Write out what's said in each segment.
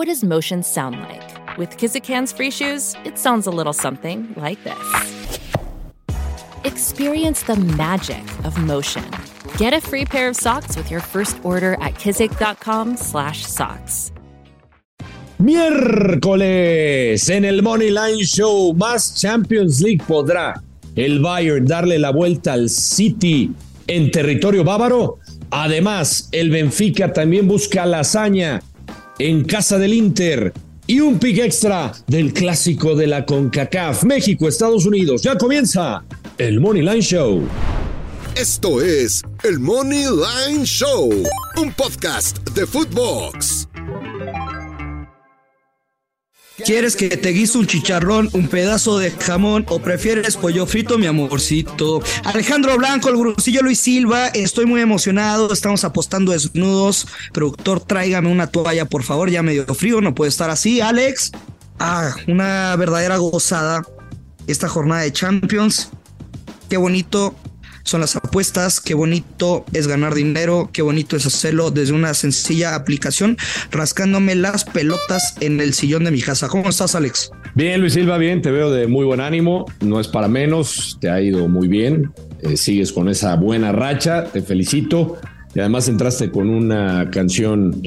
What does motion sound like? With Kizikans free shoes, it sounds a little something like this. Experience the magic of motion. Get a free pair of socks with your first order at kizik.com/socks. Miércoles en el Money Line Show, más Champions League podrá el Bayern darle la vuelta al City en territorio bávaro. Además, el Benfica también busca la hazaña en casa del Inter y un pick extra del clásico de la CONCACAF, México, Estados Unidos. Ya comienza el Money Line Show. Esto es el Money Line Show, un podcast de Footbox. ¿Quieres que te guise un chicharrón, un pedazo de jamón o prefieres pollo frito, mi amorcito? Alejandro Blanco, el gurusillo Luis Silva, estoy muy emocionado, estamos apostando desnudos. Productor, tráigame una toalla, por favor, ya medio frío, no puede estar así. Alex, ah, una verdadera gozada esta jornada de Champions. Qué bonito son las apuestas, qué bonito es ganar dinero, qué bonito es hacerlo desde una sencilla aplicación, rascándome las pelotas en el sillón de mi casa. ¿Cómo estás, Alex? Bien, Luis Silva, bien, te veo de muy buen ánimo, no es para menos, te ha ido muy bien, eh, sigues con esa buena racha, te felicito, y además entraste con una canción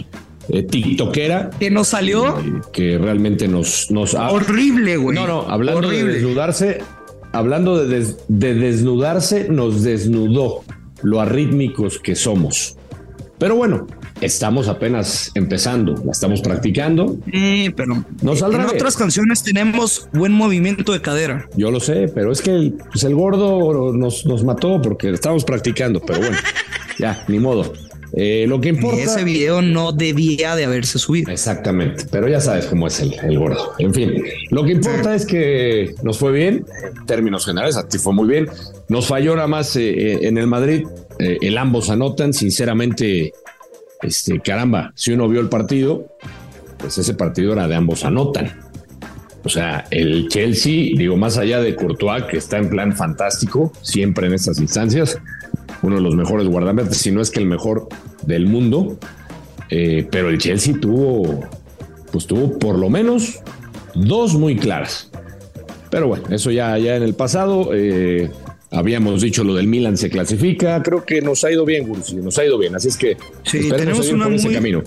eh, tiktokera. Que nos salió. eh, que realmente nos... nos ha- Horrible, güey. No, no, hablando de Horrible. desnudarse, hablando de, des- de desnudarse, nos desnudó lo arrítmicos que somos. Pero bueno, estamos apenas empezando, la estamos practicando. Sí, pero No saldrá en otras canciones tenemos buen movimiento de cadera. Yo lo sé, pero es que el, pues el gordo nos, nos mató porque estábamos practicando. Pero bueno, ya, ni modo. Eh, lo que importa. Ese video no debía de haberse subido. Exactamente, pero ya sabes cómo es el, el gordo. En fin, lo que importa es que nos fue bien, en términos generales, a ti fue muy bien. Nos falló nada más eh, eh, en el Madrid, eh, el ambos anotan, sinceramente, este, caramba, si uno vio el partido, pues ese partido era de ambos anotan. O sea, el Chelsea, digo, más allá de Courtois, que está en plan fantástico, siempre en estas instancias, uno de los mejores guardametas, si no es que el mejor del mundo, eh, pero el Chelsea tuvo, pues tuvo por lo menos dos muy claras. Pero bueno, eso ya, ya en el pasado. eh, habíamos dicho lo del Milan se clasifica. Creo que nos ha ido bien, Gursi, nos ha ido bien. Así es que Sí, tenemos una por ese muy- camino.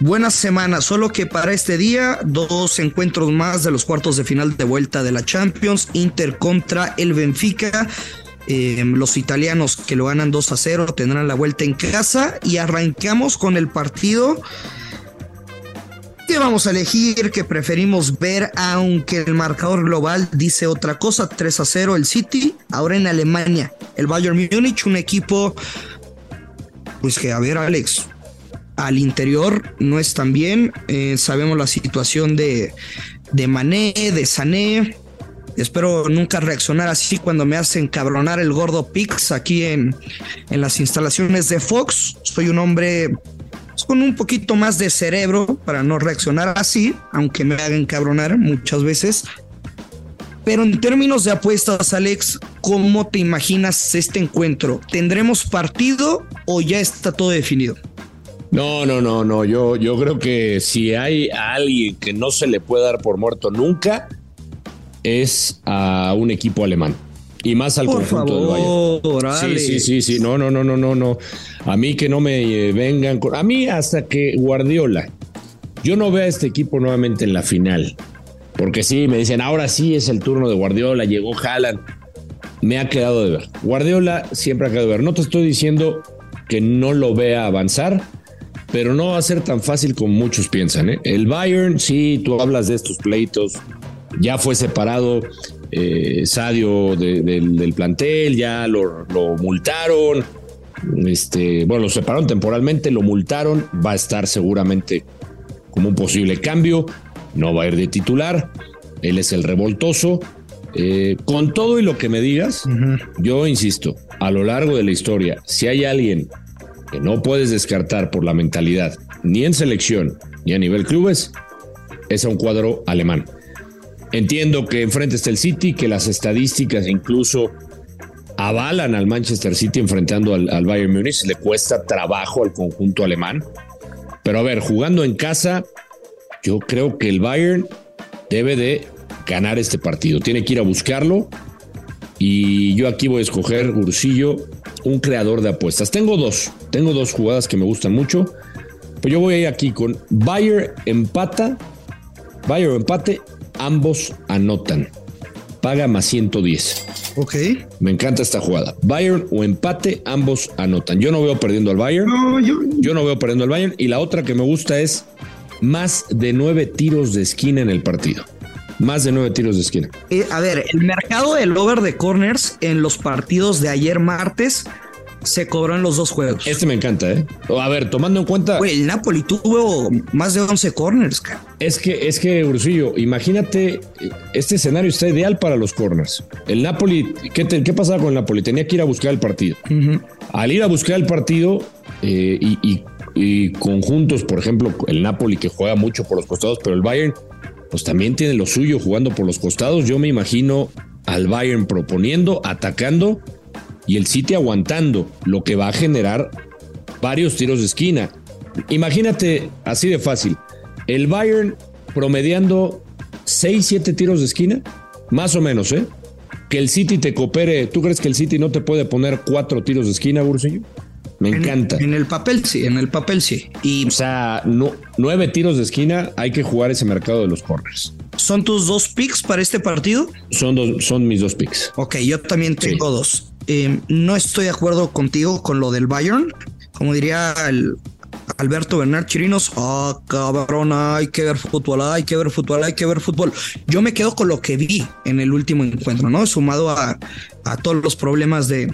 Buena semana, solo que para este día, dos encuentros más de los cuartos de final de vuelta de la Champions, Inter contra el Benfica. Eh, los italianos que lo ganan 2 a 0 tendrán la vuelta en casa y arrancamos con el partido que vamos a elegir, que preferimos ver, aunque el marcador global dice otra cosa, 3 a 0 el City, ahora en Alemania, el Bayern Múnich, un equipo, pues que a ver Alex, al interior no están bien. Eh, sabemos la situación de, de Mané, de Sané. Espero nunca reaccionar así cuando me hacen cabronar el gordo Pix aquí en, en las instalaciones de Fox. Soy un hombre con un poquito más de cerebro para no reaccionar así, aunque me hagan cabronar muchas veces. Pero en términos de apuestas, Alex, ¿cómo te imaginas este encuentro? ¿Tendremos partido o ya está todo definido? No, no, no, no. Yo, yo creo que si hay a alguien que no se le puede dar por muerto nunca, es a un equipo alemán. Y más al Por conjunto del favor, Bayern. Sí, sí, sí, sí. No, no, no, no, no, no. A mí que no me eh, vengan con. A mí hasta que Guardiola, yo no veo a este equipo nuevamente en la final. Porque sí, me dicen, ahora sí es el turno de Guardiola, llegó Haaland. Me ha quedado de ver. Guardiola siempre ha quedado de ver. No te estoy diciendo que no lo vea avanzar, pero no va a ser tan fácil como muchos piensan. ¿eh? El Bayern, sí, tú hablas de estos pleitos, ya fue separado eh, Sadio de- del, del plantel, ya lo, lo multaron, este, bueno, lo separaron temporalmente, lo multaron, va a estar seguramente como un posible cambio. No va a ir de titular. Él es el revoltoso. Eh, con todo y lo que me digas, yo insisto, a lo largo de la historia, si hay alguien que no puedes descartar por la mentalidad, ni en selección, ni a nivel clubes, es a un cuadro alemán. Entiendo que enfrente está el City, que las estadísticas incluso avalan al Manchester City enfrentando al, al Bayern Múnich. Le cuesta trabajo al conjunto alemán. Pero a ver, jugando en casa, yo creo que el Bayern debe de ganar este partido. Tiene que ir a buscarlo. Y yo aquí voy a escoger, Ursillo, un creador de apuestas. Tengo dos. Tengo dos jugadas que me gustan mucho. Pues yo voy a ir aquí con Bayern empata. Bayern empate. Ambos anotan. Paga más 110. Ok. Me encanta esta jugada. Bayern o empate, ambos anotan. Yo no veo perdiendo al Bayern. No, yo, Yo no veo perdiendo al Bayern. Y la otra que me gusta es más de nueve tiros de esquina en el partido. Más de nueve tiros de esquina. Eh, a ver, el mercado del over de corners en los partidos de ayer martes se cobró en los dos juegos. Este me encanta, ¿eh? A ver, tomando en cuenta. Güey, el Napoli tuvo más de 11 corners, cara. Es que, es que, Ursillo, imagínate, este escenario está ideal para los corners. El Napoli, ¿qué, te- qué pasaba con el Napoli? Tenía que ir a buscar el partido. Al ir a buscar el partido eh, y, y- y conjuntos, por ejemplo, el Napoli que juega mucho por los costados, pero el Bayern, pues también tiene lo suyo jugando por los costados. Yo me imagino al Bayern proponiendo, atacando y el City aguantando, lo que va a generar varios tiros de esquina. Imagínate así de fácil. El Bayern promediando 6, 7 tiros de esquina, más o menos, ¿eh? Que el City te coopere. ¿Tú crees que el City no te puede poner cuatro tiros de esquina, Bursillo? Me En- encanta. En, el papel sí, en el papel sí. Y O sea, no, nueve tiros de esquina, hay que jugar ese mercado de los corners. son tus dos picks para este partido. Son, dos, son mis dos picks. Ok, yo también tengo dos. Eh, no estoy de acuerdo contigo con lo del Bayern. Como diría Alberto Bernard Chirinos, ah, cabrón, hay que ver fútbol, hay que ver fútbol, hay que ver fútbol. Yo me quedo con lo que vi en el último encuentro, ¿no? Sumado a, todos los problemas de,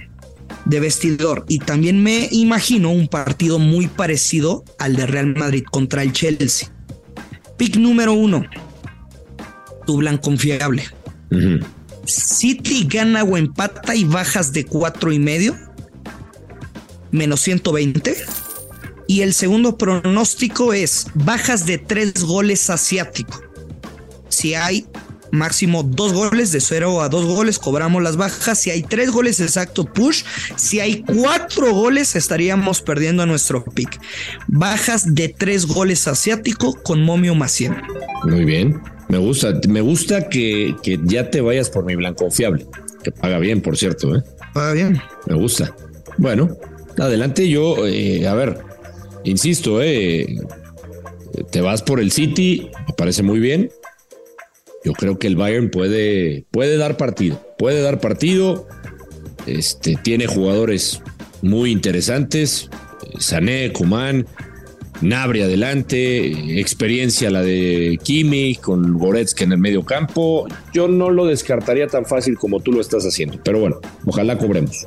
vestidor. Y también me imagino un partido muy parecido al de Real Madrid contra el Chelsea. Pick número uno. Tu blanco confiable. Ujú. City gana o empata y bajas de cuatro y medio, menos 120. Y el segundo pronóstico es bajas de tres goles asiático. Si hay máximo dos goles, de cero a dos goles, cobramos las bajas. Si hay tres goles, exacto, push. Si hay cuatro goles, estaríamos perdiendo nuestro pick. Bajas de tres goles asiático con momio más 100. Muy bien. Me gusta, me gusta que, que ya te vayas por mi blanco confiable, que paga bien, por cierto, ¿eh? Va bien. Me gusta. Bueno, adelante yo, eh, a ver, insisto, eh, te vas por el City, me parece muy bien. Yo creo que el Bayern puede, puede dar partido, puede dar partido. Este, tiene jugadores muy interesantes, Sané, Kuman, Nabri adelante, experiencia la de Kimi con Goretzka en el medio campo. Yo no lo descartaría tan fácil como tú lo estás haciendo, pero bueno, ojalá cobremos.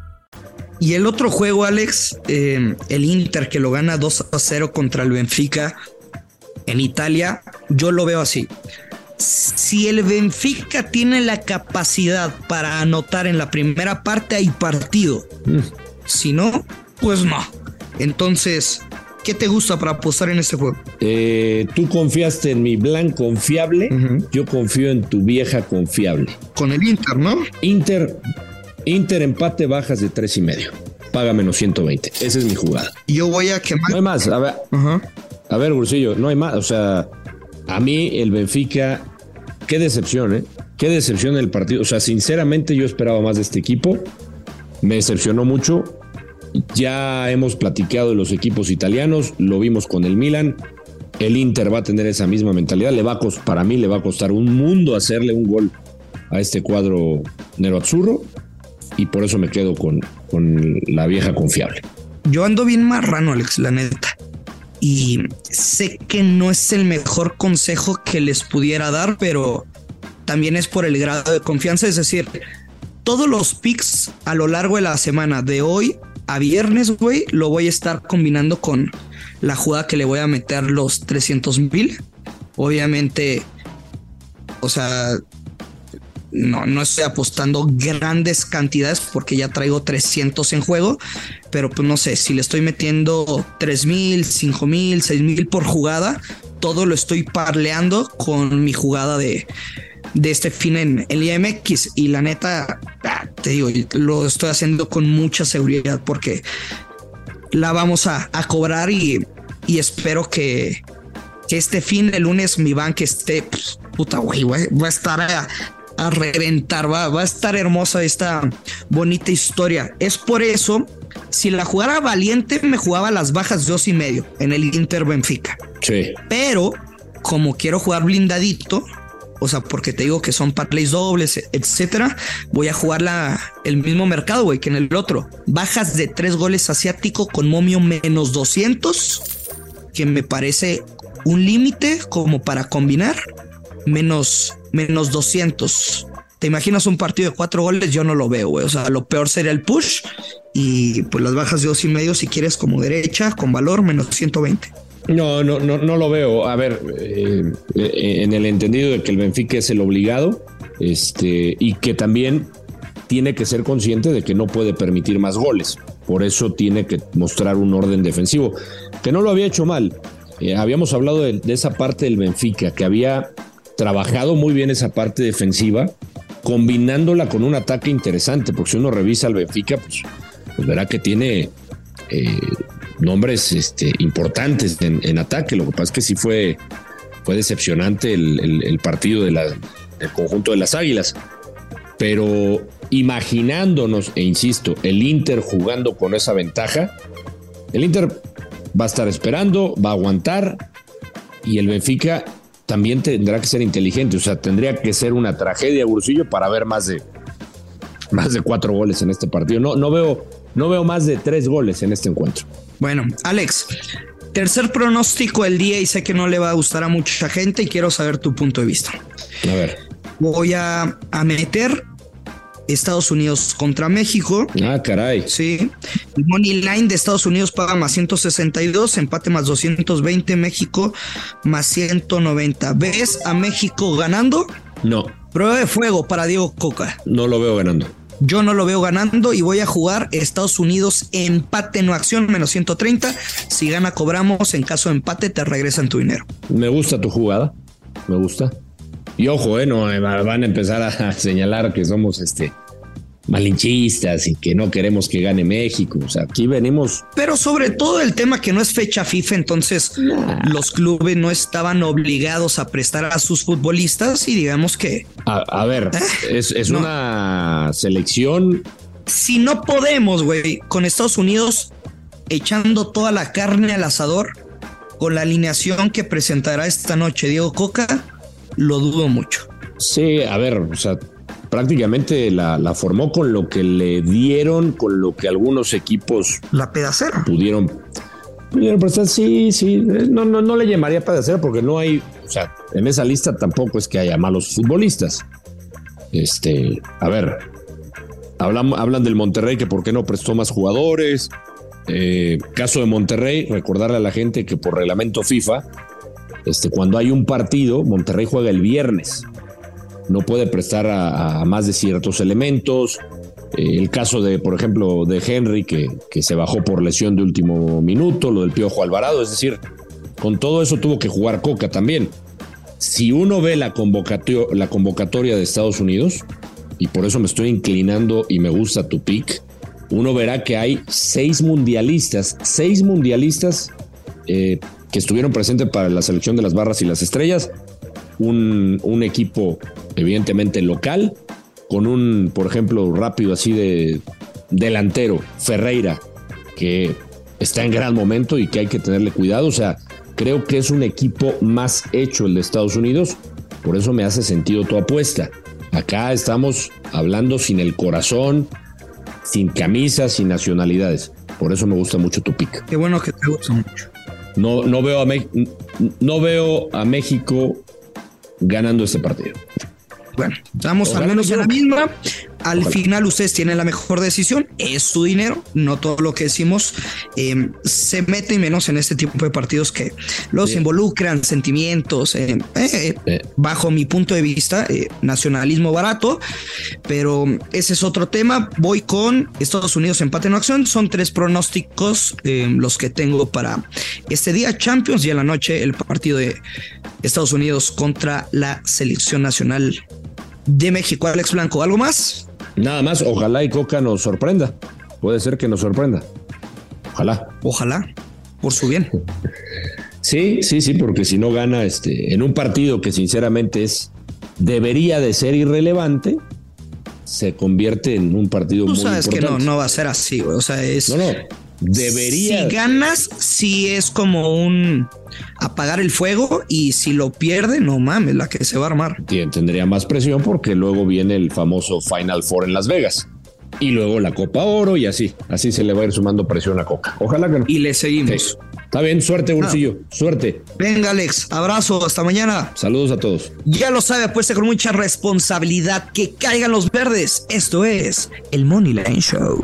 Y el otro juego, Alex, eh, el Inter que lo gana 2 a 0 contra el Benfica en Italia, yo lo veo así. Si el Benfica tiene la capacidad para anotar en la primera parte, hay partido. Si no, pues no. Entonces, ¿qué te gusta para apostar en este juego? Eh, tú confiaste en mi blanco confiable, yo confío en tu vieja confiable. Con el Inter, ¿no? Inter, Inter empate bajas de tres y medio. Paga menos 120. Esa es mi jugada. Yo voy a quemar. No hay más. A ver, Ajá. a ver, Gursillo, no hay más. O sea, a mí el Benfica, qué decepción, ¿eh? Qué decepción el partido. O sea, sinceramente yo esperaba más de este equipo. Me decepcionó mucho. Ya hemos platicado de los equipos italianos, lo vimos con el Milan. el Inter va a tener esa misma mentalidad. Le va a para mí le va a costar un mundo hacerle un gol a este cuadro Nero Azzurro y por eso me quedo con, con la vieja confiable. Yo ando bien marrano, Alex, la neta. Y sé que no es el mejor consejo que les pudiera dar, pero también es por el grado de confianza. Es decir, todos los picks a lo largo de la semana, de hoy a viernes, güey, lo voy a estar combinando con la jugada que le voy a meter los 300 mil. Obviamente, o sea, no, no estoy apostando grandes cantidades porque ya traigo 300 en juego, pero pues no sé, si le estoy metiendo 3 mil, 5 mil, 6 mil por jugada, todo lo estoy parleando con mi jugada de, de este fin en el IMX y la neta, ah, te digo, lo estoy haciendo con mucha seguridad porque la vamos a, cobrar y, y espero que, que, este fin, el lunes, mi banca esté, pues, puta güey, va a estar a, a reventar, va, va a estar hermosa esta bonita historia. Es por eso, si la jugara valiente, me jugaba las bajas dos y medio en el Inter Benfica. Sí. Pero como quiero jugar blindadito, o sea, porque te digo que son parlays dobles, etcétera, voy a jugar la, el mismo mercado, güey, que en el otro. Bajas de tres goles asiático con momio menos 200, que me parece un límite como para combinar menos, menos 200. ¿Te imaginas un partido de cuatro goles? Yo no lo veo, güey. O sea, lo peor sería el push y pues las bajas de dos y medio si quieres como derecha con valor menos 120. No, no, no, no lo veo. A ver, eh, eh, en el entendido de que el Benfica es el obligado, este, y que también tiene que ser consciente de que no puede permitir más goles. Por eso tiene que mostrar un orden defensivo, que no lo había hecho mal. Eh, habíamos hablado de, esa parte del Benfica, que había trabajado muy bien esa parte defensiva, combinándola con un ataque interesante, porque si uno revisa al Benfica, pues, pues verá que tiene eh, nombres este, importantes en, ataque. Lo que pasa es que sí fue, fue decepcionante el, partido de del conjunto de las Águilas. Pero imaginándonos, e insisto, el Inter jugando con esa ventaja, el Inter va a estar esperando, va a aguantar y el Benfica también tendrá que ser inteligente, o sea, tendría que ser una tragedia, Bursillo, para ver más de, más de cuatro goles en este partido. No, no, veo, no veo más de tres goles en este encuentro. Bueno, Alex, tercer pronóstico del día y sé que no le va a gustar a mucha gente y quiero saber tu punto de vista. A ver. Voy a, a meter Estados Unidos contra México. Ah, caray. Sí. El money line de Estados Unidos paga más 162, empate más 220, México más 190. ¿Ves a México ganando? No. Prueba de fuego para Diego Coca. No lo veo ganando. Yo no lo veo ganando y voy a jugar Estados Unidos empate no acción menos 130. Si gana cobramos, en caso de empate te regresan tu dinero. Me gusta tu jugada, me gusta. Y ojo, eh, no van a empezar a señalar que somos este malinchistas y que no queremos que gane México. O sea, aquí venimos. Pero sobre todo el tema que no es fecha FIFA, entonces los clubes no estaban obligados a prestar a sus futbolistas y digamos que. A, ver, ¿Eh? es, una selección. Si no podemos, güey, con Estados Unidos echando toda la carne al asador, con la alineación que presentará esta noche Diego Coca, lo dudo mucho. Sí, a ver, o sea, prácticamente la, formó con lo que le dieron, con lo que algunos equipos... La pedacera. Pudieron, pudieron prestar, sí, sí, no, no, no le llamaría pedacera porque no hay, o sea, en esa lista tampoco es que haya malos futbolistas. Este, a ver, hablan, hablan del Monterrey que por qué no prestó más jugadores. Eh, caso de Monterrey, recordarle a la gente que por reglamento FIFA, este, cuando hay un partido, Monterrey juega el viernes no puede prestar a, más de ciertos elementos. Eh, el caso de, por ejemplo, de Henry, que, que, se bajó por lesión de último minuto, lo del Piojo Alvarado, es decir, con todo eso tuvo que jugar Coca también. Si uno ve la convocatoria, la convocatoria de Estados Unidos, y por eso me estoy inclinando y me gusta tu pick, uno verá que hay seis mundialistas, seis mundialistas eh, que estuvieron presentes para la selección de las barras y las estrellas, un, un equipo evidentemente local, con un, por ejemplo, rápido así de delantero, Ferreira, que está en gran momento y que hay que tenerle cuidado. O sea, Creo que es un equipo más hecho el de Estados Unidos, por eso me hace sentido tu apuesta. Acá estamos hablando sin el corazón, sin camisas, sin nacionalidades. Por eso me gusta mucho tu pick. Qué bueno que te gusta mucho. No, no, veo, a no veo a México ganando este partido. Bueno, estamos al menos en la misma. Al final ustedes tienen la mejor decisión, es su dinero, no todo lo que decimos em, se mete menos en este tipo de partidos que los involucran sentimientos, em, eh, eh, bajo mi punto de vista, eh, nacionalismo barato, pero ese es otro tema. Voy con Estados Unidos empate en acción, son tres pronósticos em, los que tengo para este día, Champions y en la noche el partido de Estados Unidos contra la selección nacional de México. Alex Blanco, ¿algo más? Nada más, ojalá y Coca nos sorprenda. Puede ser que nos sorprenda. Ojalá. Ojalá, por su bien. Sí, sí, sí, porque si no gana este, en un partido que sinceramente es, debería de ser irrelevante, se convierte en un partido Tú sabes que no, no va a ser así, o sea, es... No, no, debería... Si ganas, sí es como un apagar el fuego y si lo pierde, no mames, la que se va a armar. Tendría más presión porque luego viene el famoso Final Four en Las Vegas. Y luego la Copa Oro y así. Así se le va a ir sumando presión a Coca. Ojalá que no. Y le seguimos. Está bien, suerte, bolsillo. Suerte. Venga, Alex. Abrazo. Hasta mañana. Saludos a todos. Ya lo sabe, apuesta con mucha responsabilidad que caigan los verdes. Esto es el Money Line Show.